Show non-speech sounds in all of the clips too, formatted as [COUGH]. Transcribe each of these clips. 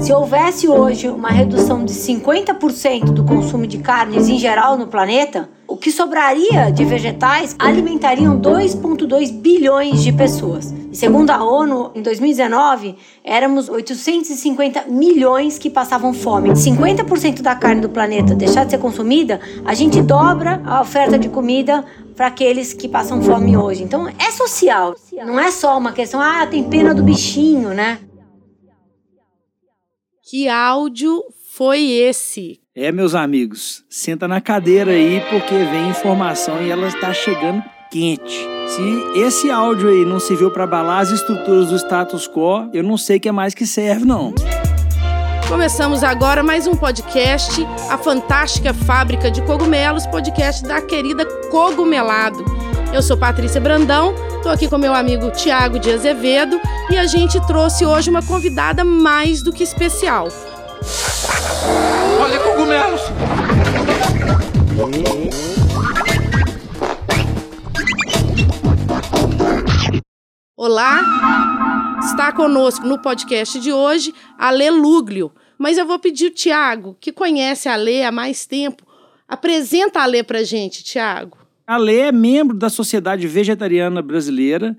Se houvesse hoje uma redução de 50% do consumo de carnes em geral no planeta, o que sobraria de vegetais alimentariam 2,2 bilhões de pessoas. E segundo a ONU, em 2019, éramos 850 milhões que passavam fome. 50% da carne do planeta deixar de ser consumida, a gente dobra a oferta de comida para aqueles que passam fome hoje. Então é social, não é só uma questão, ah, tem pena do bichinho, né? Que áudio foi esse? É, meus amigos, senta na cadeira aí porque vem informação e ela está chegando quente. Se esse áudio aí não serviu para abalar as estruturas do status quo, eu não sei o que é mais que serve, não. Começamos agora mais um podcast, a fantástica fábrica de cogumelos, podcast da querida Cogumelado. Eu sou Patrícia Brandão, estou aqui com meu amigo Tiago de Azevedo e a gente trouxe hoje uma convidada mais do que especial. Olha cogumelos! Olá! Está conosco no podcast de hoje a Lê Lúglio. Mas eu vou pedir o Tiago, que conhece a Lê há mais tempo, apresenta a Lê para gente, Tiago. A Lê é membro da Sociedade Vegetariana Brasileira.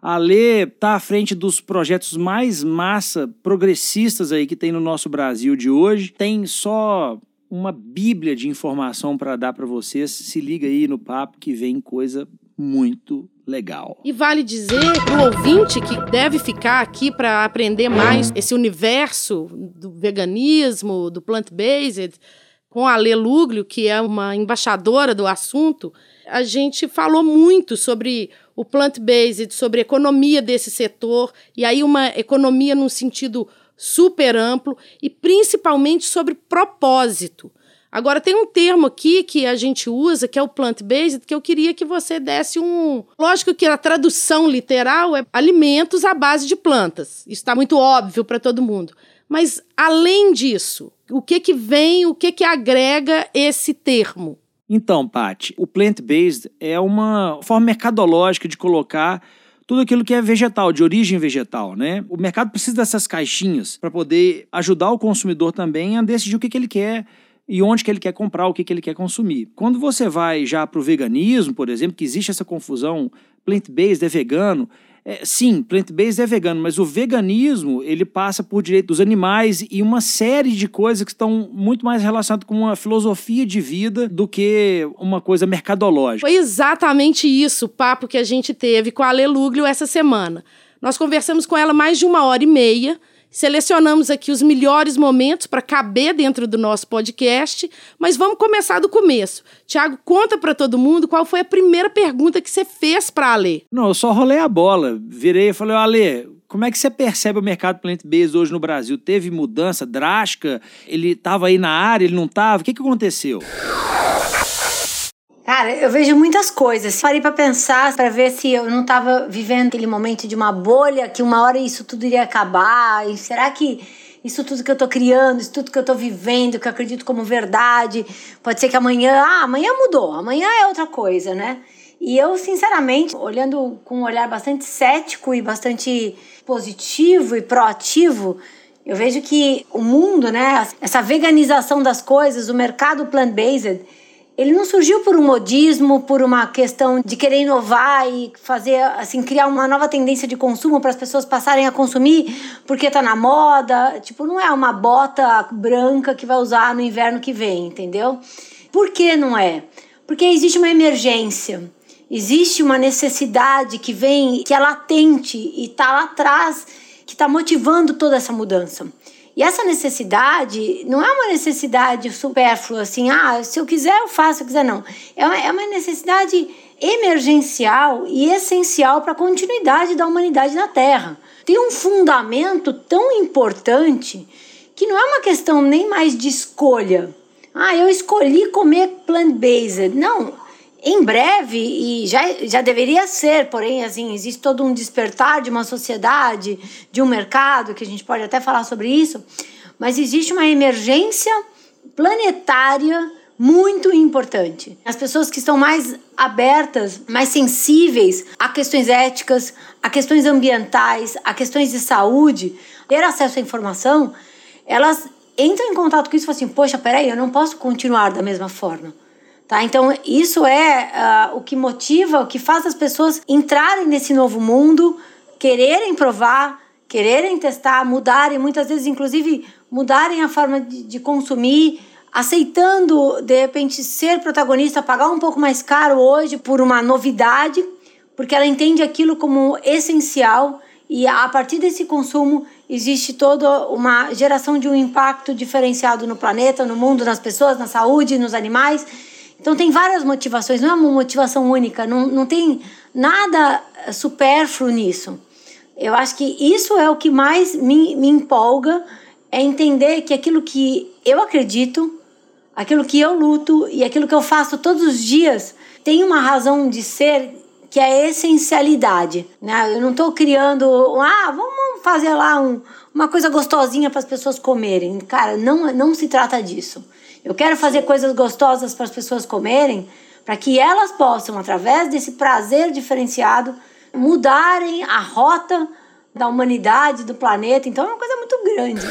A Lê está à frente dos projetos mais massa, progressistas aí que tem no nosso Brasil de hoje. Tem só uma bíblia de informação para dar para vocês. Se liga aí no papo que vem coisa muito legal. E vale dizer para o ouvinte que deve ficar aqui para aprender mais esse universo do veganismo, do plant-based, com a Lê Lúglio, que é uma embaixadora do assunto, a gente falou muito sobre o plant-based, sobre a economia desse setor, e aí uma economia num sentido super amplo, e principalmente sobre propósito. Agora, tem um termo aqui que a gente usa, que é o plant-based, que eu queria que você desse um. Lógico que a tradução literal é alimentos à base de plantas. Isso está muito óbvio para todo mundo. Mas, além disso, o que, que vem, o que, que agrega esse termo? Então, Paty, o plant-based é uma forma mercadológica de colocar tudo aquilo que é vegetal, de origem vegetal, né? O mercado precisa dessas caixinhas para poder ajudar o consumidor também a decidir o que, que ele quer e onde que ele quer comprar, o que, que ele quer consumir. Quando você vai já para o veganismo, por exemplo, que existe essa confusão, plant-based é vegano, é, sim, plant-based é vegano, mas o veganismo ele passa por direito dos animais e uma série de coisas que estão muito mais relacionadas com uma filosofia de vida do que uma coisa mercadológica. Foi exatamente isso o papo que a gente teve com a Aleluglio essa semana. Nós conversamos com ela mais de uma hora e meia Selecionamos aqui os melhores momentos para caber dentro do nosso podcast, mas vamos começar do começo. Tiago, conta para todo mundo qual foi a primeira pergunta que você fez para a Alê. Não, eu só rolei a bola. Virei e falei, Alê, como é que você percebe o mercado plant-based hoje no Brasil? Teve mudança drástica? Ele estava aí na área, ele não estava? O que, que aconteceu? Cara, eu vejo muitas coisas. Parei para pensar, para ver se eu não tava vivendo aquele momento de uma bolha, que uma hora isso tudo iria acabar. E será que isso tudo que eu tô criando, isso tudo que eu tô vivendo, que eu acredito como verdade, pode ser que amanhã, ah, amanhã mudou, amanhã é outra coisa, né? E eu, sinceramente, olhando com um olhar bastante cético e bastante positivo e proativo, eu vejo que o mundo, né, essa veganização das coisas, o mercado plant-based, ele não surgiu por um modismo, por uma questão de querer inovar e fazer, assim, criar uma nova tendência de consumo para as pessoas passarem a consumir porque tá na moda. Tipo, não é uma bota branca que vai usar no inverno que vem, entendeu? Por que não é? Porque existe uma emergência, existe uma necessidade que vem, que é latente e tá lá atrás, que está motivando toda essa mudança. E essa necessidade não é uma necessidade supérflua, assim, ah, se eu quiser eu faço, se eu quiser não. É uma, é uma necessidade emergencial e essencial para a continuidade da humanidade na Terra. Tem um fundamento tão importante que não é uma questão nem mais de escolha. Ah, eu escolhi comer plant-based. Não, em breve, e já, já deveria ser, porém, assim, existe todo um despertar de uma sociedade, de um mercado, que a gente pode até falar sobre isso, mas existe uma emergência planetária muito importante. As pessoas que estão mais abertas, mais sensíveis a questões éticas, a questões ambientais, a questões de saúde, ter acesso à informação, elas entram em contato com isso e falam assim: poxa, peraí, eu não posso continuar da mesma forma. Tá? Então, isso é uh, o que motiva, o que faz as pessoas entrarem nesse novo mundo, quererem provar, quererem testar, mudarem, muitas vezes, inclusive, mudarem a forma de, de consumir, aceitando, de repente, ser protagonista, pagar um pouco mais caro hoje por uma novidade, porque ela entende aquilo como essencial e a partir desse consumo existe toda uma geração de um impacto diferenciado no planeta, no mundo, nas pessoas, na saúde, nos animais. Então tem várias motivações, não é uma motivação única, não, não tem nada supérfluo nisso. Eu acho que isso é o que mais me, me empolga, é entender que aquilo que eu acredito, aquilo que eu luto e aquilo que eu faço todos os dias tem uma razão de ser que é a essencialidade. Né? Eu não estou criando, ah, vamos fazer lá um, uma coisa gostosinha para as pessoas comerem. Cara, não, não se trata disso. Eu quero fazer coisas gostosas para as pessoas comerem, para que elas possam, através desse prazer diferenciado, mudarem a rota da humanidade, do planeta. Então é uma coisa muito grande.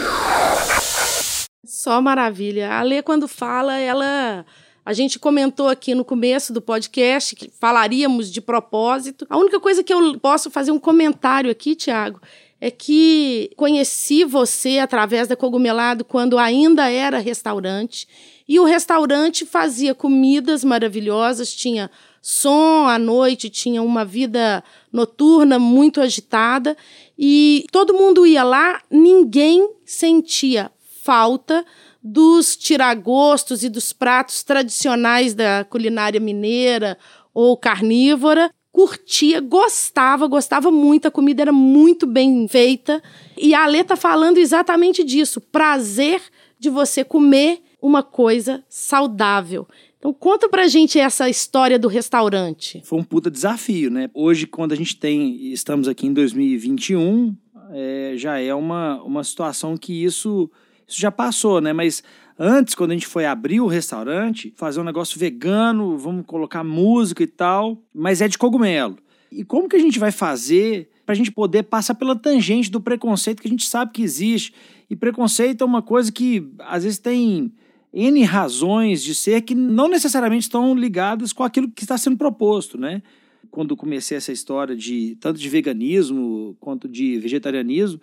Só maravilha. A Lê, quando fala, ela. A gente comentou aqui no começo do podcast que falaríamos de propósito. A única coisa que eu posso fazer um comentário aqui, Tiago, é que conheci você através da Cogumelado quando ainda era restaurante. E o restaurante fazia comidas maravilhosas, tinha som à noite, tinha uma vida noturna muito agitada. E todo mundo ia lá, ninguém sentia falta dos tiragostos e dos pratos tradicionais da culinária mineira ou carnívora curtia, gostava, gostava muito, a comida era muito bem feita. E a Alê tá falando exatamente disso, prazer de você comer uma coisa saudável. Então conta pra gente essa história do restaurante. Foi um puta desafio, né? Hoje, quando a gente tem, estamos aqui em 2021, é, já é uma, uma situação que isso, isso já passou, né? Mas Antes, quando a gente foi abrir o restaurante, fazer um negócio vegano, vamos colocar música e tal, mas é de cogumelo. E como que a gente vai fazer para a gente poder passar pela tangente do preconceito que a gente sabe que existe? E preconceito é uma coisa que às vezes tem N razões de ser que não necessariamente estão ligadas com aquilo que está sendo proposto, né? Quando comecei essa história de tanto de veganismo quanto de vegetarianismo,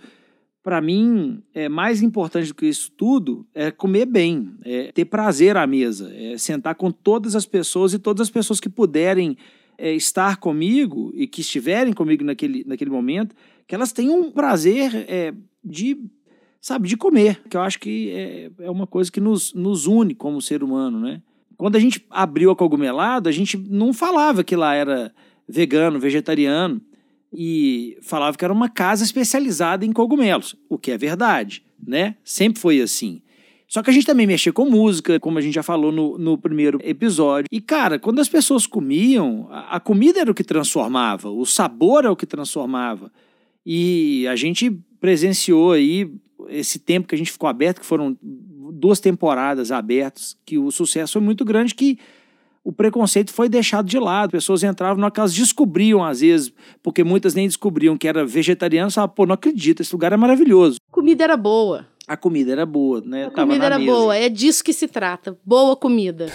para mim, é mais importante do que isso tudo é comer bem, é ter prazer à mesa, é sentar com todas as pessoas e todas as pessoas que puderem é, estar comigo e que estiverem comigo naquele, naquele momento, que elas tenham um prazer é, de, sabe, de comer, que eu acho que é, é uma coisa que nos, nos une como ser humano, né? Quando a gente abriu a Cogumelado, a gente não falava que lá era vegano, vegetariano, e falava que era uma casa especializada em cogumelos, o que é verdade, né? Sempre foi assim. Só que a gente também mexia com música, como a gente já falou no, no primeiro episódio. E, cara, quando as pessoas comiam, a, a comida era o que transformava, o sabor era o que transformava. E a gente presenciou aí esse tempo que a gente ficou aberto, que foram duas temporadas abertas, que o sucesso foi muito grande, que o preconceito foi deixado de lado. Pessoas entravam na casa, descobriam às vezes, porque muitas nem descobriam que era vegetariano, falavam, pô, não acredito, esse lugar é maravilhoso. A comida era boa. A comida era boa, né? A Tava comida era mesa. boa, é disso que se trata. Boa comida.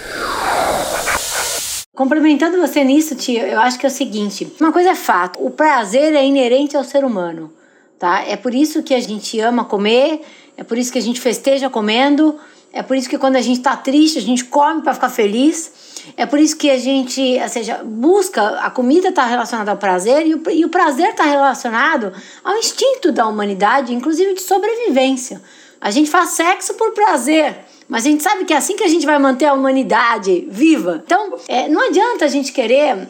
Complementando você nisso, tio, eu acho que é o seguinte: uma coisa é fato, o prazer é inerente ao ser humano, tá? É por isso que a gente ama comer, é por isso que a gente festeja comendo, é por isso que quando a gente tá triste, a gente come para ficar feliz. É por isso que a gente, ou seja, busca, a comida está relacionada ao prazer e o, e o prazer está relacionado ao instinto da humanidade, inclusive de sobrevivência. A gente faz sexo por prazer, mas a gente sabe que é assim que a gente vai manter a humanidade viva. Então, é, não adianta a gente querer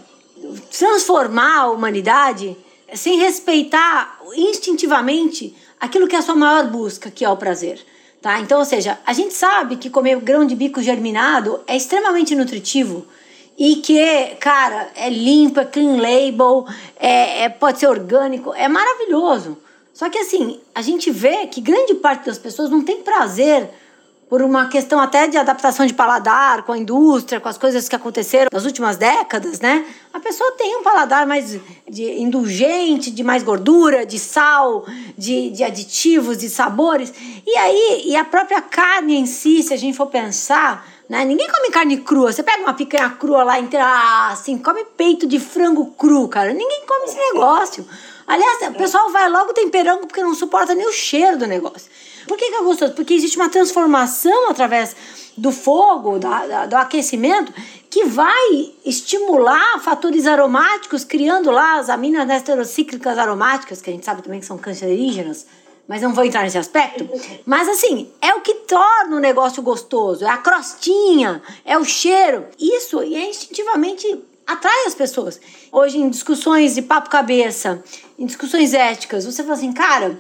transformar a humanidade sem respeitar instintivamente aquilo que é a sua maior busca, que é o prazer. Tá? Então, ou seja, a gente sabe que comer grão de bico germinado é extremamente nutritivo e que, cara, é limpo, é clean label, é, é, pode ser orgânico, é maravilhoso. Só que assim, a gente vê que grande parte das pessoas não tem prazer por uma questão até de adaptação de paladar com a indústria, com as coisas que aconteceram nas últimas décadas, né? A pessoa tem um paladar mais de indulgente, de mais gordura, de sal, de, de aditivos, de sabores. E aí, e a própria carne em si, se a gente for pensar, né? Ninguém come carne crua. Você pega uma picanha crua lá inteira, assim, come peito de frango cru, cara. Ninguém come esse negócio. Aliás, o pessoal vai logo temperando porque não suporta nem o cheiro do negócio. Por que, que é gostoso? Porque existe uma transformação através do fogo, da, da, do aquecimento, que vai estimular fatores aromáticos, criando lá as aminas heterocíclicas aromáticas, que a gente sabe também que são cancerígenas, mas não vou entrar nesse aspecto. Mas assim, é o que torna o negócio gostoso, é a crostinha, é o cheiro. Isso é instintivamente atrai as pessoas. Hoje, em discussões de papo-cabeça, em discussões éticas, você fala assim, cara,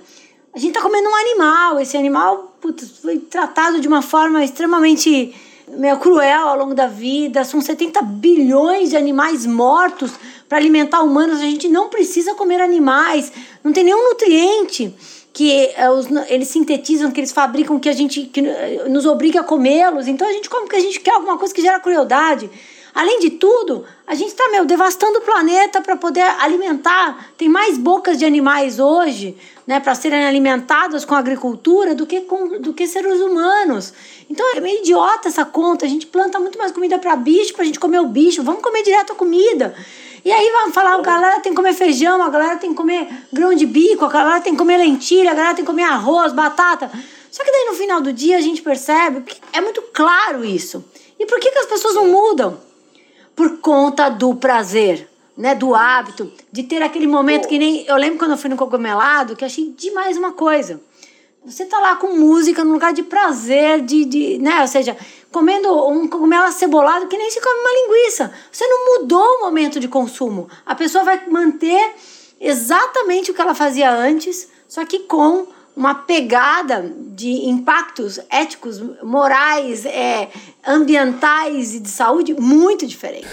a gente tá comendo um animal, esse animal putz, foi tratado de uma forma extremamente meio cruel ao longo da vida. São 70 bilhões de animais mortos para alimentar humanos. A gente não precisa comer animais, não tem nenhum nutriente que os, eles sintetizam, que eles fabricam, que a gente que, uh, nos obriga a comê-los. Então a gente come porque a gente quer alguma coisa que gera crueldade. Além de tudo, a gente está meu devastando o planeta para poder alimentar. Tem mais bocas de animais hoje, né, para serem alimentadas com agricultura do que com do que seres humanos. Então é meio idiota essa conta. A gente planta muito mais comida para bicho, para a gente comer o bicho. Vamos comer direto a comida. E aí vamos falar, a galera tem que comer feijão, a galera tem que comer grão de bico, a galera tem que comer lentilha, a galera tem que comer arroz, batata. Só que daí no final do dia a gente percebe que é muito claro isso. E por que, que as pessoas não mudam? Por conta do prazer, né, do hábito, de ter aquele momento que nem eu lembro quando eu fui no cogumelado, que achei demais uma coisa. Você tá lá com música num lugar de prazer, de, de né, ou seja, comendo um cogumelo acebolado que nem se come uma linguiça. Você não mudou o momento de consumo. A pessoa vai manter exatamente o que ela fazia antes, só que com uma pegada de impactos éticos, morais, é, ambientais e de saúde muito diferentes.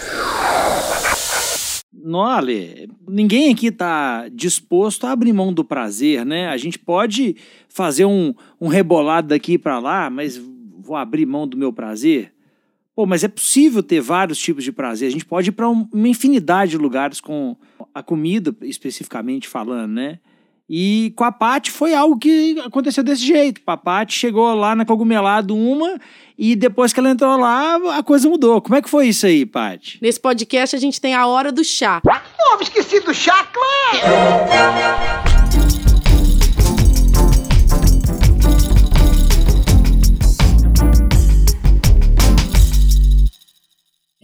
Nole, ninguém aqui está disposto a abrir mão do prazer, né? A gente pode fazer um, um rebolado daqui para lá, mas vou abrir mão do meu prazer? Pô, mas é possível ter vários tipos de prazer. A gente pode ir para uma infinidade de lugares com a comida, especificamente falando, né? E com a Paty foi algo que aconteceu desse jeito. A Paty chegou lá na Cogumelado uma e depois que ela entrou lá, a coisa mudou. Como é que foi isso aí, Paty? Nesse podcast a gente tem a hora do chá. Pô, esqueci do chá, claro!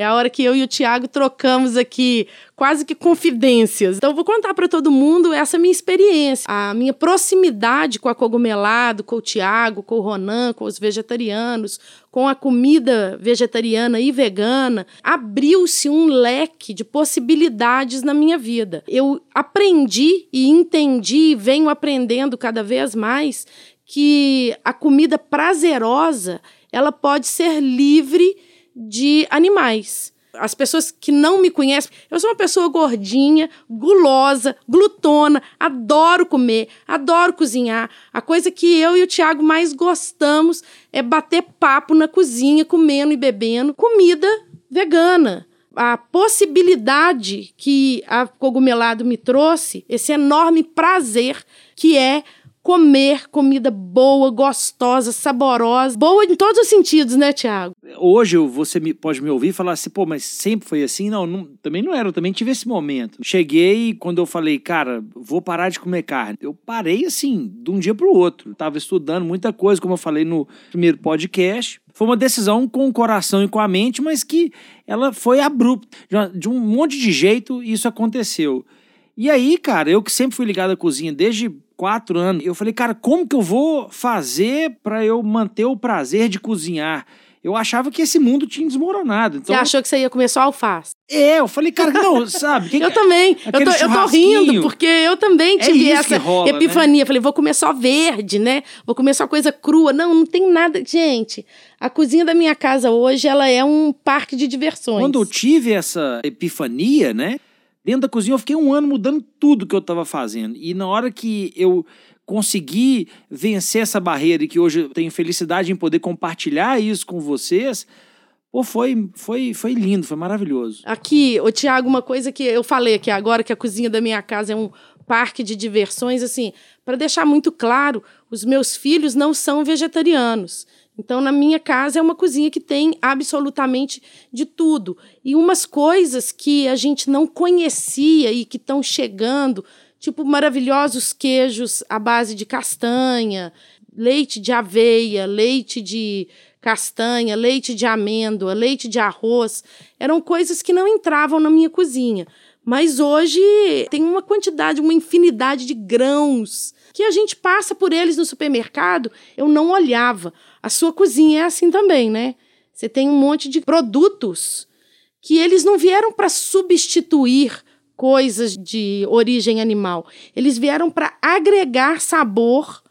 É a hora que eu e o Tiago trocamos aqui quase que confidências. Então, vou contar para todo mundo essa minha experiência, a minha proximidade com a cogumelado, com o Tiago, com o Ronan, com os vegetarianos, com a comida vegetariana e vegana. Abriu-se um leque de possibilidades na minha vida. Eu aprendi e entendi, venho aprendendo cada vez mais que a comida prazerosa ela pode ser livre de animais. As pessoas que não me conhecem, eu sou uma pessoa gordinha, gulosa, glutona, adoro comer, adoro cozinhar. A coisa que eu e o Tiago mais gostamos é bater papo na cozinha, comendo e bebendo comida vegana. A possibilidade que a cogumelado me trouxe, esse enorme prazer que é comer comida boa, gostosa, saborosa, boa em todos os sentidos, né, Tiago? Hoje você me, pode me ouvir e falar assim, pô, mas sempre foi assim? Não, não, também não era, eu também tive esse momento. Cheguei quando eu falei, cara, vou parar de comer carne. Eu parei assim, de um dia para o outro. Tava estudando muita coisa, como eu falei no primeiro podcast. Foi uma decisão com o coração e com a mente, mas que ela foi abrupta. De um monte de jeito isso aconteceu. E aí, cara, eu que sempre fui ligado à cozinha desde quatro anos, eu falei, cara, como que eu vou fazer para eu manter o prazer de cozinhar? Eu achava que esse mundo tinha desmoronado. Então... Você achou que você ia comer só alface? É, eu falei, cara, não, [LAUGHS] sabe? Eu também. Eu tô, eu tô, rindo, porque eu também é tive é essa rola, né? epifania. Né? Falei, vou comer só verde, né? Vou comer só coisa crua. Não, não tem nada. Gente, a cozinha da minha casa hoje, ela é um parque de diversões. Quando eu tive essa epifania, né? Dentro da cozinha eu fiquei um ano mudando tudo que eu estava fazendo. E na hora que eu conseguir vencer essa barreira e que hoje eu tenho felicidade em poder compartilhar isso com vocês, pô, foi, foi, foi lindo, foi maravilhoso. Aqui, ô Tiago, uma coisa que eu falei aqui agora, que a cozinha da minha casa é um parque de diversões, assim, para deixar muito claro, os meus filhos não são vegetarianos. Então, na minha casa é uma cozinha que tem absolutamente de tudo. E umas coisas que a gente não conhecia e que estão chegando, tipo maravilhosos queijos à base de castanha, leite de aveia, leite de castanha, leite de amêndoa, leite de arroz, eram coisas que não entravam na minha cozinha. Mas hoje tem uma quantidade, uma infinidade de grãos que a gente passa por eles no supermercado, eu não olhava. A sua cozinha é assim também, né? Você tem um monte de produtos que eles não vieram para substituir coisas de origem animal. Eles vieram para agregar sabor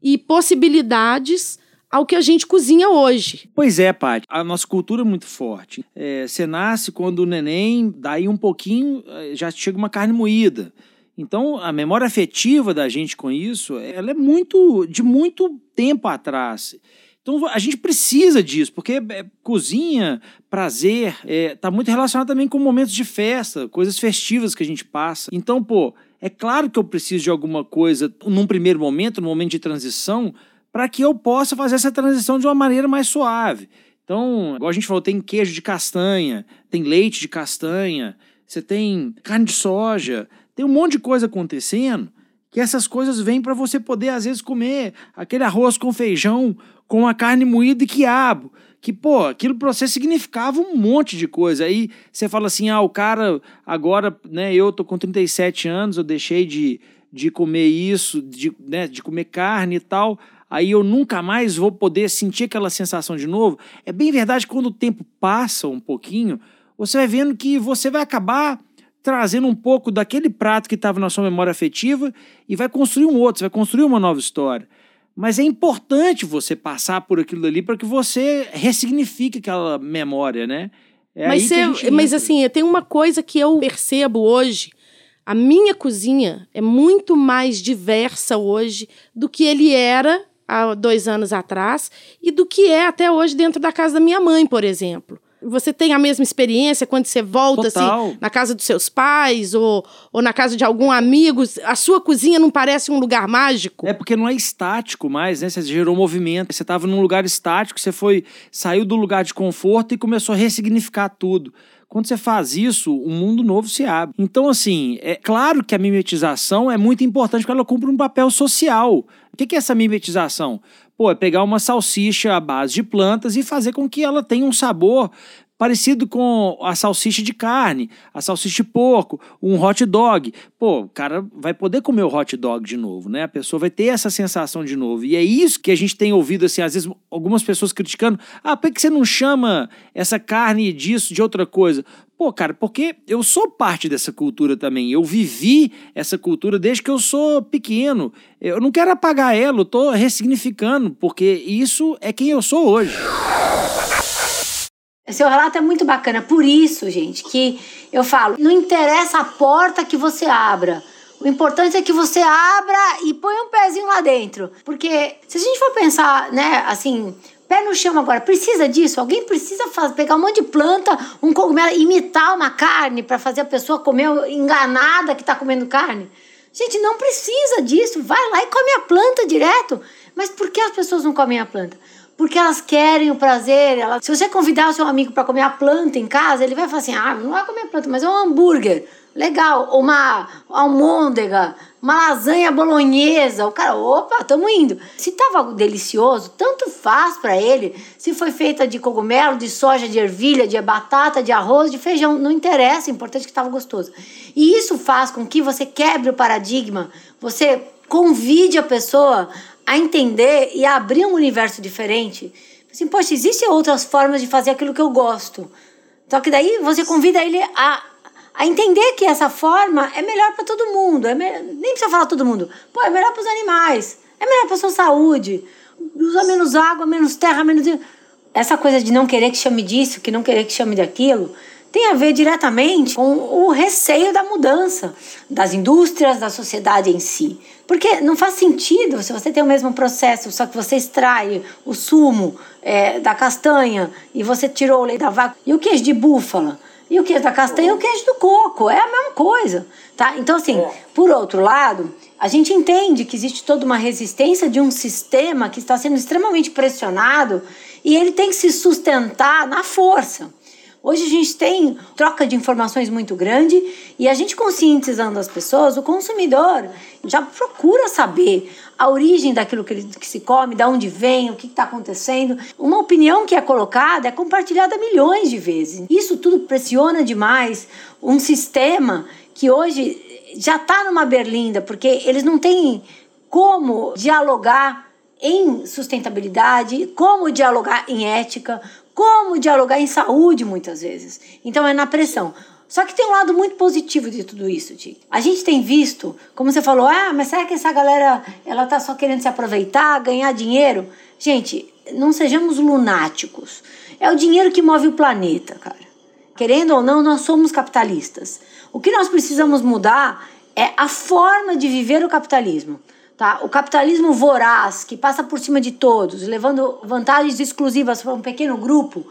e possibilidades ao que a gente cozinha hoje. Pois é, Paty. A nossa cultura é muito forte. É, você nasce quando o neném, daí um pouquinho, eh, já chega uma carne moída. Então, a memória afetiva da gente com isso, ela é muito de muito tempo atrás. Então, a gente precisa disso, porque é, cozinha, prazer, está é, muito relacionado também com momentos de festa, coisas festivas que a gente passa. Então, pô, é claro que eu preciso de alguma coisa num primeiro momento, num momento de transição, para que eu possa fazer essa transição de uma maneira mais suave. Então, igual a gente falou, tem queijo de castanha, tem leite de castanha, você tem carne de soja, tem um monte de coisa acontecendo que essas coisas vêm para você poder, às vezes, comer aquele arroz com feijão, com a carne moída e quiabo. Que, pô, aquilo para você significava um monte de coisa. Aí você fala assim: ah, o cara, agora, né, eu tô com 37 anos, eu deixei de, de comer isso, de, né, de comer carne e tal. Aí eu nunca mais vou poder sentir aquela sensação de novo. É bem verdade que quando o tempo passa um pouquinho, você vai vendo que você vai acabar trazendo um pouco daquele prato que estava na sua memória afetiva e vai construir um outro, você vai construir uma nova história. Mas é importante você passar por aquilo ali para que você ressignifique aquela memória, né? É mas, você, mas assim, tem uma coisa que eu percebo hoje. A minha cozinha é muito mais diversa hoje do que ele era há dois anos atrás e do que é até hoje dentro da casa da minha mãe, por exemplo você tem a mesma experiência quando você volta assim na casa dos seus pais ou, ou na casa de algum amigo? A sua cozinha não parece um lugar mágico? É porque não é estático mais, né? Você gerou movimento. Você estava num lugar estático, você foi saiu do lugar de conforto e começou a ressignificar tudo. Quando você faz isso, um mundo novo se abre. Então, assim, é claro que a mimetização é muito importante porque ela cumpre um papel social. O que é essa mimetização? Pô, é pegar uma salsicha à base de plantas e fazer com que ela tenha um sabor parecido com a salsicha de carne, a salsicha de porco, um hot dog. Pô, o cara vai poder comer o hot dog de novo, né? A pessoa vai ter essa sensação de novo. E é isso que a gente tem ouvido, assim, às vezes algumas pessoas criticando. Ah, por que você não chama essa carne disso de outra coisa? Pô, cara, porque eu sou parte dessa cultura também. Eu vivi essa cultura desde que eu sou pequeno. Eu não quero apagar ela, eu tô ressignificando, porque isso é quem eu sou hoje. Seu relato é muito bacana. Por isso, gente, que eu falo, não interessa a porta que você abra. O importante é que você abra e põe um pezinho lá dentro. Porque se a gente for pensar, né, assim, pé no chão agora, precisa disso? Alguém precisa fazer, pegar um monte de planta, um cogumelo, imitar uma carne para fazer a pessoa comer enganada que está comendo carne? Gente, não precisa disso. Vai lá e come a planta direto. Mas por que as pessoas não comem a planta? Porque elas querem o prazer. Se você convidar o seu amigo para comer a planta em casa, ele vai falar assim: ah, não vai comer planta, mas é um hambúrguer. Legal, uma almôndega, uma lasanha bolonhesa. O cara, opa, estamos indo. Se tava delicioso, tanto faz para ele se foi feita de cogumelo, de soja, de ervilha, de batata, de arroz, de feijão. Não interessa, o importante é que estava gostoso. E isso faz com que você quebre o paradigma, você convide a pessoa a entender e a abrir um universo diferente. Assim, poxa, existem outras formas de fazer aquilo que eu gosto. Só que daí você convida ele a, a entender que essa forma é melhor para todo mundo. É. Nem precisa falar todo mundo. Pô, é melhor para os animais. É melhor para sua saúde. Usa menos água, menos terra, menos. Essa coisa de não querer que chame disso, que não querer que chame daquilo, tem a ver diretamente com o receio da mudança das indústrias, da sociedade em si. Porque não faz sentido se você tem o mesmo processo, só que você extrai o sumo é, da castanha e você tirou o leite da vaca e o queijo de búfala. E o queijo da castanha e o queijo do coco, é a mesma coisa, tá? Então, assim, por outro lado, a gente entende que existe toda uma resistência de um sistema que está sendo extremamente pressionado e ele tem que se sustentar na força. Hoje a gente tem troca de informações muito grande e a gente conscientizando as pessoas, o consumidor já procura saber a origem daquilo que, ele, que se come, de onde vem, o que está acontecendo. Uma opinião que é colocada é compartilhada milhões de vezes. Isso tudo pressiona demais um sistema que hoje já está numa berlinda, porque eles não têm como dialogar em sustentabilidade, como dialogar em ética, como dialogar em saúde muitas vezes. Então é na pressão. Só que tem um lado muito positivo de tudo isso, Ti. A gente tem visto, como você falou, ah, mas será que essa galera ela tá só querendo se aproveitar, ganhar dinheiro? Gente, não sejamos lunáticos. É o dinheiro que move o planeta, cara. Querendo ou não, nós somos capitalistas. O que nós precisamos mudar é a forma de viver o capitalismo. Tá? O capitalismo voraz, que passa por cima de todos, levando vantagens exclusivas para um pequeno grupo,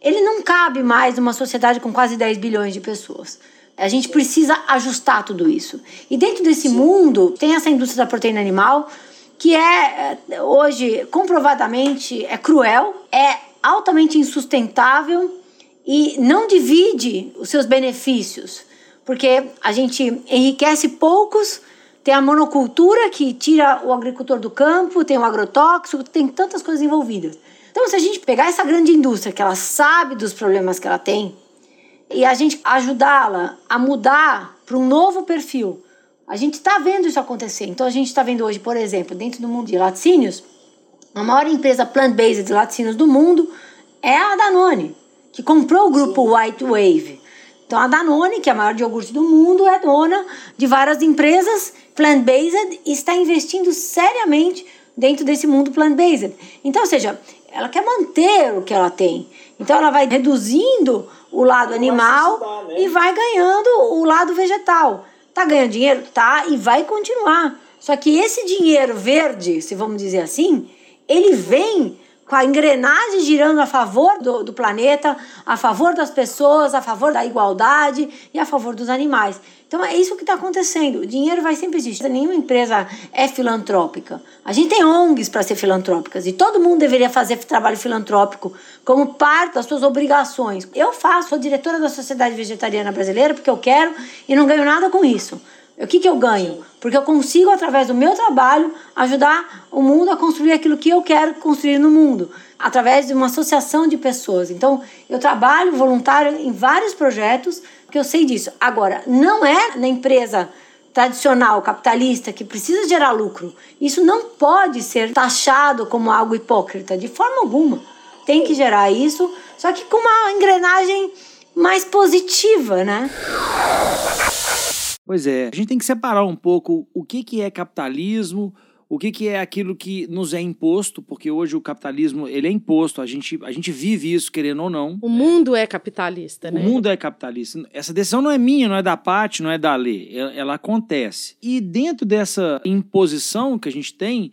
ele não cabe mais numa sociedade com quase 10 bilhões de pessoas. A gente precisa ajustar tudo isso. E dentro desse mundo, tem essa indústria da proteína animal, que é, é hoje comprovadamente é cruel, é altamente insustentável e não divide os seus benefícios, porque a gente enriquece poucos tem a monocultura que tira o agricultor do campo, tem o agrotóxico, tem tantas coisas envolvidas. Então, se a gente pegar essa grande indústria que ela sabe dos problemas que ela tem e a gente ajudá-la a mudar para um novo perfil, a gente está vendo isso acontecer. Então, a gente está vendo hoje, por exemplo, dentro do mundo de laticínios, a maior empresa plant-based de laticínios do mundo é a Danone, que comprou o grupo White Wave. Então, a Danone, que é a maior de iogurte do mundo, é dona de várias empresas plant-based está investindo seriamente dentro desse mundo plant-based. Então, ou seja, ela quer manter o que ela tem. Então, ela vai reduzindo o lado animal né? e vai ganhando o lado vegetal. Tá ganhando dinheiro? Tá, e vai continuar. Só que esse dinheiro verde, se vamos dizer assim, ele vem com a engrenagem girando a favor do, do planeta, a favor das pessoas, a favor da igualdade e a favor dos animais. Então é isso que está acontecendo. O dinheiro vai sempre existir. Nenhuma empresa é filantrópica. A gente tem ONGs para ser filantrópicas e todo mundo deveria fazer trabalho filantrópico como parte das suas obrigações. Eu faço, sou diretora da Sociedade Vegetariana Brasileira porque eu quero e não ganho nada com isso. O que, que eu ganho? Porque eu consigo, através do meu trabalho, ajudar o mundo a construir aquilo que eu quero construir no mundo, através de uma associação de pessoas. Então, eu trabalho voluntário em vários projetos porque eu sei disso. Agora, não é na empresa tradicional capitalista que precisa gerar lucro. Isso não pode ser taxado como algo hipócrita de forma alguma. Tem que gerar isso, só que com uma engrenagem mais positiva, né? Pois é, a gente tem que separar um pouco o que, que é capitalismo, o que, que é aquilo que nos é imposto, porque hoje o capitalismo ele é imposto, a gente, a gente vive isso querendo ou não. O mundo é capitalista, né? O mundo é capitalista. Essa decisão não é minha, não é da parte, não é da lei, ela, ela acontece. E dentro dessa imposição que a gente tem,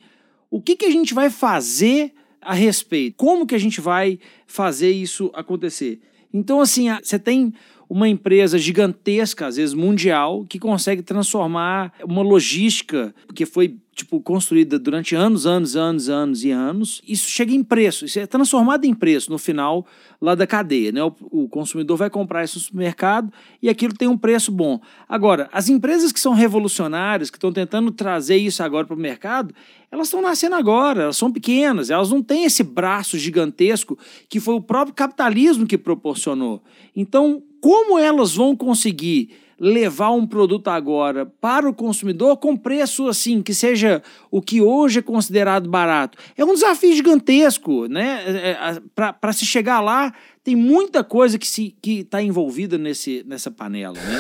o que, que a gente vai fazer a respeito? Como que a gente vai fazer isso acontecer? Então, assim, você tem uma empresa gigantesca, às vezes mundial, que consegue transformar uma logística que foi tipo, construída durante anos, anos, anos, anos e anos, isso chega em preço, isso é transformado em preço no final lá da cadeia, né? O, o, consumidor vai comprar isso no supermercado e aquilo tem um preço bom. Agora, as empresas que são revolucionárias, que estão tentando trazer isso agora para o mercado, elas estão nascendo agora, elas são pequenas, elas não têm esse braço gigantesco que foi o próprio capitalismo que proporcionou. Então, como elas vão conseguir levar um produto agora para o consumidor com preço assim, que seja o que hoje é considerado barato. É um desafio gigantesco, né? É, é, para se chegar lá, tem muita coisa que está que tá envolvida nesse, nessa panela, né?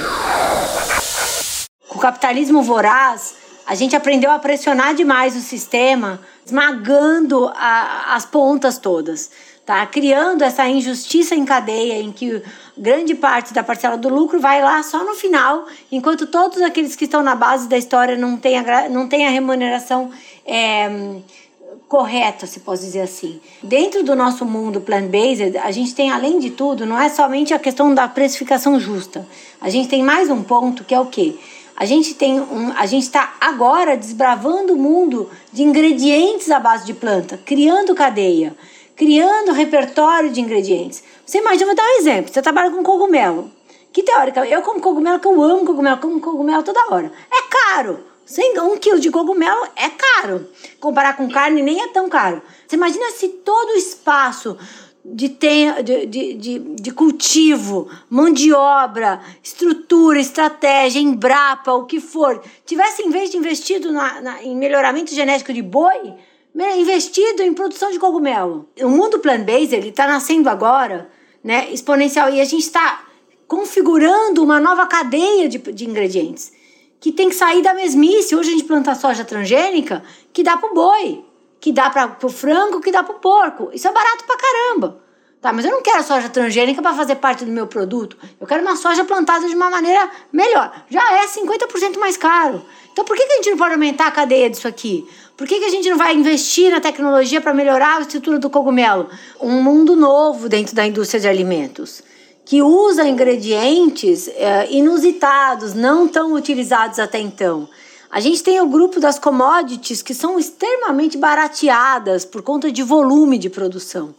Com o capitalismo voraz, a gente aprendeu a pressionar demais o sistema, esmagando a, as pontas todas. Tá? Criando essa injustiça em cadeia em que grande parte da parcela do lucro vai lá só no final, enquanto todos aqueles que estão na base da história não têm a, não têm a remuneração é, correta, se pode dizer assim. Dentro do nosso mundo plant-based, a gente tem, além de tudo, não é somente a questão da precificação justa. A gente tem mais um ponto que é o quê? A gente tem um, a gente está agora desbravando o mundo de ingredientes à base de planta, criando cadeia, criando repertório de ingredientes. Você imagina, vou dar um exemplo. Você trabalha com cogumelo. Que teoricamente, eu como cogumelo, que eu amo cogumelo, como cogumelo toda hora. É caro. Um quilo de cogumelo é caro. Comparar com carne nem é tão caro. Você imagina se todo o espaço de, de, de, de, de, cultivo, mão de obra, estrutura, estratégia, embrapa, o que for, tivesse em vez de investido na, na, em melhoramento genético de boi, investido em produção de cogumelo. O mundo plant-based ele está nascendo agora, né, exponencial, e a gente está configurando uma nova cadeia de, de ingredientes que tem que sair da mesmice. Hoje a gente planta soja transgênica que dá para o boi que dá para o frango, que dá para o porco. Isso é barato pra caramba. Tá, mas eu não quero soja transgênica para fazer parte do meu produto. Eu quero uma soja plantada de uma maneira melhor. Já é 50% mais caro. Então por que, que a gente não pode aumentar a cadeia disso aqui? Por que, que a gente não vai investir na tecnologia para melhorar a estrutura do cogumelo? Um mundo novo dentro da indústria de alimentos que usa ingredientes é, inusitados, não tão utilizados até então. A gente tem o grupo das commodities que são extremamente barateadas por conta de volume de produção,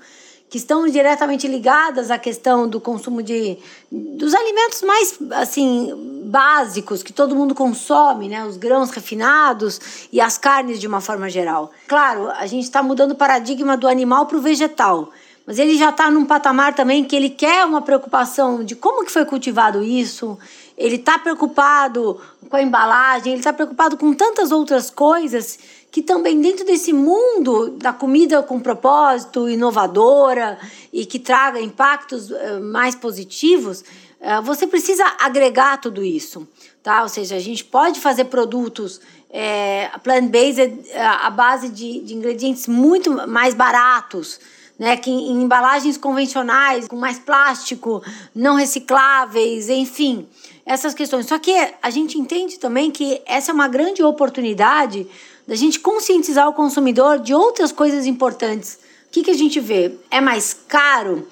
que estão diretamente ligadas à questão do consumo de dos alimentos mais assim básicos que todo mundo consome, né, os grãos refinados e as carnes de uma forma geral. Claro, a gente está mudando o paradigma do animal para o vegetal mas ele já está num patamar também que ele quer uma preocupação de como que foi cultivado isso, ele está preocupado com a embalagem, ele está preocupado com tantas outras coisas que também dentro desse mundo da comida com propósito, inovadora e que traga impactos eh, mais positivos, eh, você precisa agregar tudo isso, tá? Ou seja, a gente pode fazer produtos é, plant-based à base de, de ingredientes muito mais baratos, né, que em embalagens convencionais, com mais plástico, não recicláveis, enfim, essas questões. Só que a gente entende também que essa é uma grande oportunidade da gente conscientizar o consumidor de outras coisas importantes. O que, que a gente vê? É mais caro?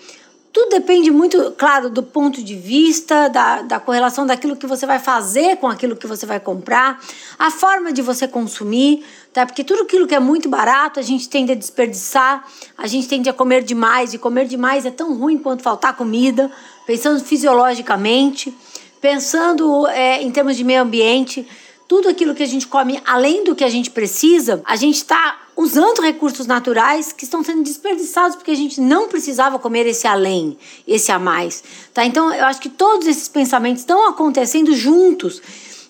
Tudo depende muito, claro, do ponto de vista, da, da correlação daquilo que você vai fazer com aquilo que você vai comprar, a forma de você consumir, tá? Porque tudo aquilo que é muito barato a gente tende a desperdiçar, a gente tende a comer demais, e comer demais é tão ruim quanto faltar comida, pensando fisiologicamente, pensando é, em termos de meio ambiente tudo aquilo que a gente come além do que a gente precisa, a gente está usando recursos naturais que estão sendo desperdiçados porque a gente não precisava comer esse além, esse a mais, tá? Então eu acho que todos esses pensamentos estão acontecendo juntos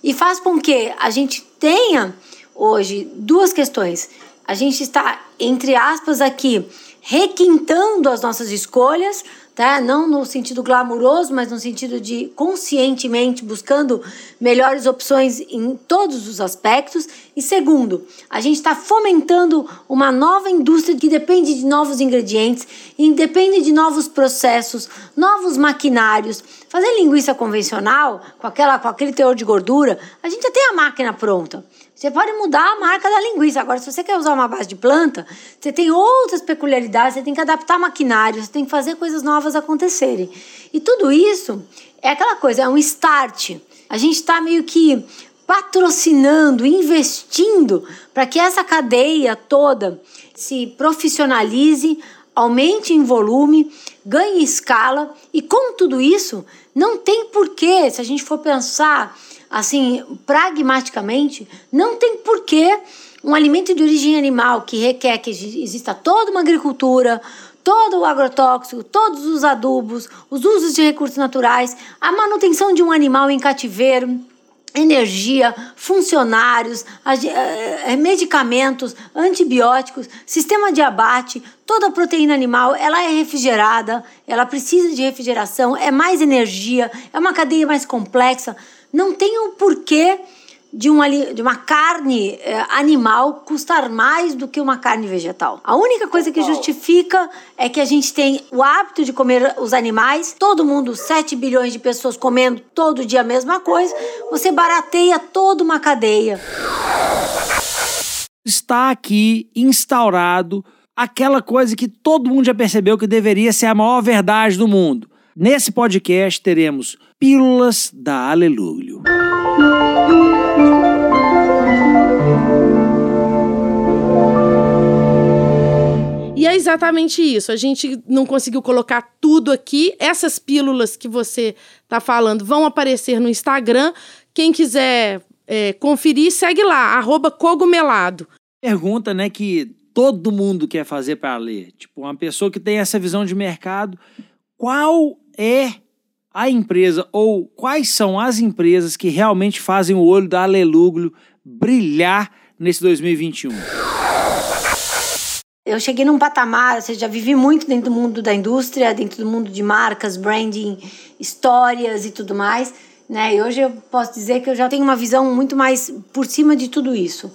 e faz com que a gente tenha hoje duas questões. A gente está entre aspas aqui requintando as nossas escolhas tá? Não no sentido glamuroso, mas no sentido de conscientemente buscando melhores opções em todos os aspectos. E segundo, a gente está fomentando uma nova indústria que depende de novos ingredientes, depende de novos processos, novos maquinários. Fazer linguiça convencional com aquela com aquele teor de gordura, a gente já tem a máquina pronta. Você pode mudar a marca da linguiça. Agora, se você quer usar uma base de planta, você tem outras peculiaridades, você tem que adaptar maquinário, você tem que fazer coisas novas acontecerem. E tudo isso é aquela coisa, é um start. A gente está meio que patrocinando, investindo para que essa cadeia toda se profissionalize, aumente em volume, ganhe escala e com tudo isso não tem porquê, se a gente for pensar assim, pragmaticamente, não tem porquê um alimento de origem animal que requer que exista toda uma agricultura, todo o agrotóxico, todos os adubos, os usos de recursos naturais, a manutenção de um animal em cativeiro, energia, funcionários, eh, eh, medicamentos, antibióticos, sistema de abate, toda a proteína animal, ela é refrigerada, ela precisa de refrigeração, é mais energia, é uma cadeia mais complexa. Não tem o um porquê de uma, de uma carne eh, animal custar mais do que uma carne vegetal. A única coisa que justifica é que a gente tem o hábito de comer os animais, todo mundo, 7 bilhões de pessoas comendo todo dia a mesma coisa, você barateia toda uma cadeia. Está aqui instaurado aquela coisa que todo mundo já percebeu que deveria ser a maior verdade do mundo. Nesse podcast teremos Pílulas da Aleluia. Exatamente isso. A gente não conseguiu colocar tudo aqui. Essas pílulas que você está falando vão aparecer no Instagram. Quem quiser é, conferir, segue lá, cogumelado. Pergunta, né, que todo mundo quer fazer para ler. Tipo, uma pessoa que tem essa visão de mercado, qual é a empresa ou quais são as empresas que realmente fazem o olho da Aleluglio brilhar nesse 2021? Eu cheguei num patamar, ou seja, vivi muito dentro do mundo da indústria, dentro do mundo de marcas, branding, histórias e tudo mais, né? E hoje eu posso dizer que eu já tenho uma visão muito mais por cima de tudo isso.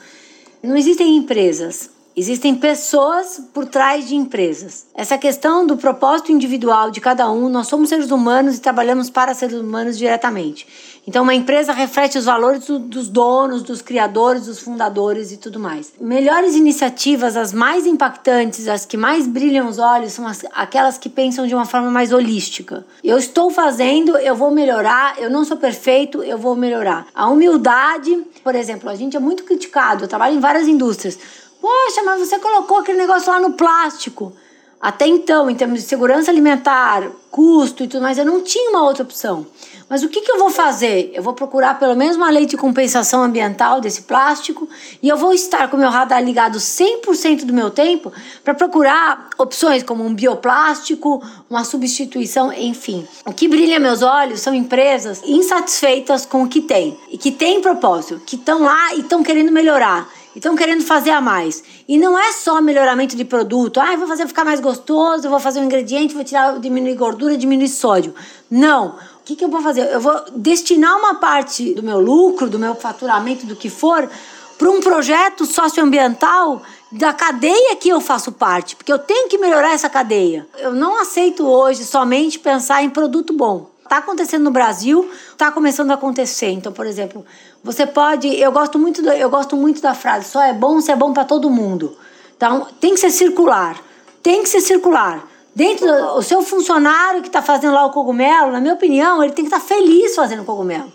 Não existem empresas, Existem pessoas por trás de empresas. Essa questão do propósito individual de cada um, nós somos seres humanos e trabalhamos para seres humanos diretamente. Então, uma empresa reflete os valores do, dos donos, dos criadores, dos fundadores e tudo mais. Melhores iniciativas, as mais impactantes, as que mais brilham os olhos, são as, aquelas que pensam de uma forma mais holística. Eu estou fazendo, eu vou melhorar, eu não sou perfeito, eu vou melhorar. A humildade, por exemplo, a gente é muito criticado, eu trabalho em várias indústrias. Poxa, mas você colocou aquele negócio lá no plástico. Até então, em termos de segurança alimentar, custo e tudo mais, eu não tinha uma outra opção. Mas o que, que eu vou fazer? Eu vou procurar pelo menos uma lei de compensação ambiental desse plástico e eu vou estar com o meu radar ligado 100% do meu tempo para procurar opções como um bioplástico, uma substituição, enfim. O que brilha meus olhos são empresas insatisfeitas com o que tem e que têm propósito, que estão lá e estão querendo melhorar estão querendo fazer a mais. E não é só melhoramento de produto. Ah, vou fazer ficar mais gostoso, vou fazer um ingrediente, vou tirar, diminuir gordura, diminuir sódio. Não. O que, que eu vou fazer? Eu vou destinar uma parte do meu lucro, do meu faturamento, do que for, para um projeto socioambiental da cadeia que eu faço parte, porque eu tenho que melhorar essa cadeia. Eu não aceito hoje somente pensar em produto bom. Está acontecendo no Brasil, está começando a acontecer. Então, por exemplo, você pode. Eu gosto muito, do, eu gosto muito da frase: só é bom se é bom para todo mundo. Então, tem que ser circular. Tem que ser circular. Dentro do o seu funcionário que está fazendo lá o cogumelo, na minha opinião, ele tem que estar tá feliz fazendo cogumelo.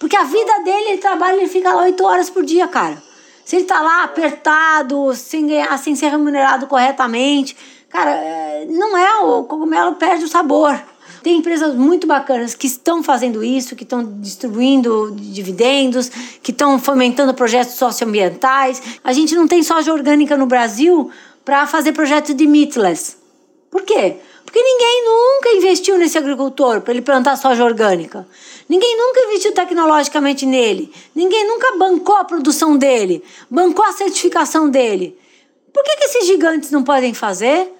Porque a vida dele, ele trabalha, ele fica lá oito horas por dia, cara. Se ele está lá apertado, sem ganhar, sem ser remunerado corretamente, cara, é, não é o cogumelo perde o sabor. Tem empresas muito bacanas que estão fazendo isso, que estão distribuindo dividendos, que estão fomentando projetos socioambientais. A gente não tem soja orgânica no Brasil para fazer projetos de meatless. Por quê? Porque ninguém nunca investiu nesse agricultor para ele plantar soja orgânica. Ninguém nunca investiu tecnologicamente nele. Ninguém nunca bancou a produção dele, bancou a certificação dele. Por que, que esses gigantes não podem fazer?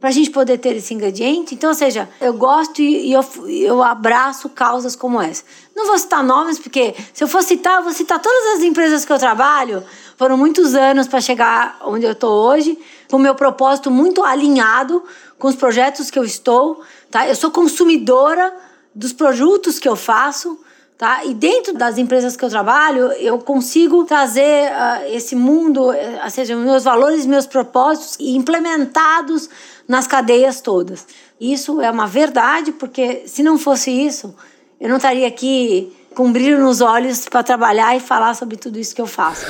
Para a gente poder ter esse ingrediente. Então, ou seja, eu gosto e eu, eu abraço causas como essa. Não vou citar nomes, porque se eu for citar, eu vou citar todas as empresas que eu trabalho. Foram muitos anos para chegar onde eu estou hoje, com o meu propósito muito alinhado com os projetos que eu estou. Tá? Eu sou consumidora dos produtos que eu faço. Tá? E dentro das empresas que eu trabalho, eu consigo trazer uh, esse mundo, uh, ou seja, meus valores, meus propósitos implementados nas cadeias todas. Isso é uma verdade, porque se não fosse isso, eu não estaria aqui com brilho nos olhos para trabalhar e falar sobre tudo isso que eu faço.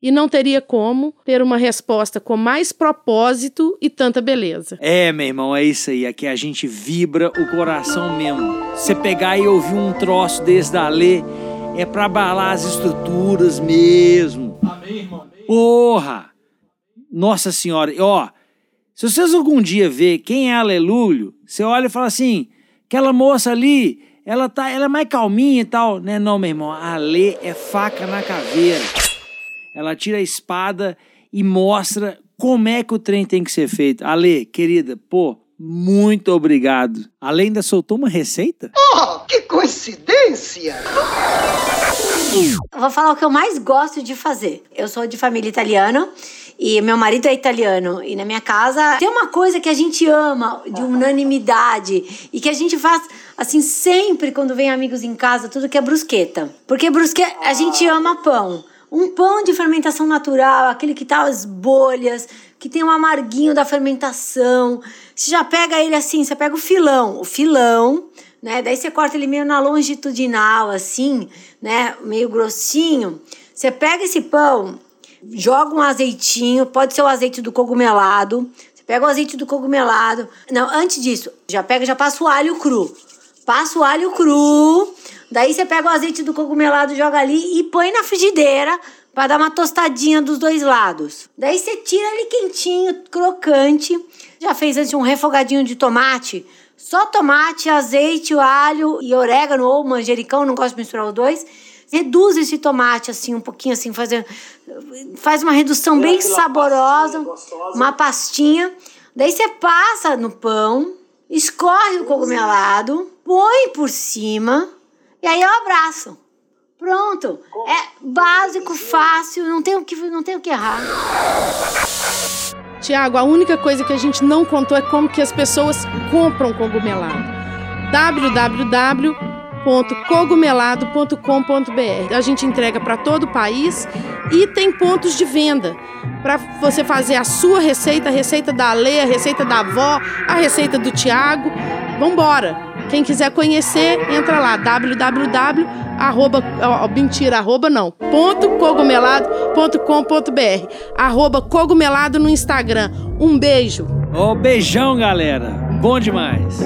E não teria como ter uma resposta com mais propósito e tanta beleza. É, meu irmão, é isso aí. Aqui a gente vibra o coração mesmo. Você pegar e ouvir um troço desse da Lê, é para abalar as estruturas mesmo. Amém, irmão. Porra! Nossa Senhora, ó, se vocês algum dia ver quem é Aleluia, você olha e fala assim, aquela moça ali, ela tá, ela é mais calminha e tal, né? Não, meu irmão, a Lê é faca na caveira. Ela tira a espada e mostra como é que o trem tem que ser feito. Ale, querida, pô, muito obrigado. Além da soltou uma receita? Oh, que coincidência! Eu vou falar o que eu mais gosto de fazer. Eu sou de família italiana e meu marido é italiano. E na minha casa tem uma coisa que a gente ama, de unanimidade, e que a gente faz assim sempre quando vem amigos em casa, tudo que é brusqueta. Porque brusqueta, a gente ama pão. Um pão de fermentação natural, aquele que tá as bolhas, que tem um amarguinho da fermentação. Você já pega ele assim, você pega o filão, o filão, né? Daí você corta ele meio na longitudinal, assim, né? Meio grossinho. Você pega esse pão, joga um azeitinho, pode ser o azeite do cogumelado. Você pega o azeite do cogumelado. Não, antes disso, já pega, já passa o alho cru. Passa o alho cru. Daí você pega o azeite do cogumelado, joga ali e põe na frigideira para dar uma tostadinha dos dois lados. Daí você tira ele quentinho, crocante. Já fez antes um refogadinho de tomate? Só tomate, azeite, alho e orégano ou manjericão, não gosto de misturar os dois. Reduz esse tomate assim um pouquinho assim, fazer faz uma redução bem saborosa, uma pastinha. Daí você passa no pão, escorre o cogumelado, põe por cima e aí eu abraço. Pronto. É básico, fácil, não tem o que, não tem o que errar. Tiago, a única coisa que a gente não contou é como que as pessoas compram cogumelado. www.cogumelado.com.br. A gente entrega para todo o país e tem pontos de venda para você fazer a sua receita, a receita da Lê, a receita da avó, a receita do Tiago. Vambora! Quem quiser conhecer, entra lá, www. Arroba, mentira, arroba não, ponto cogumelado.com.br arroba cogumelado no Instagram. Um beijo. Ô, oh, beijão, galera. Bom demais.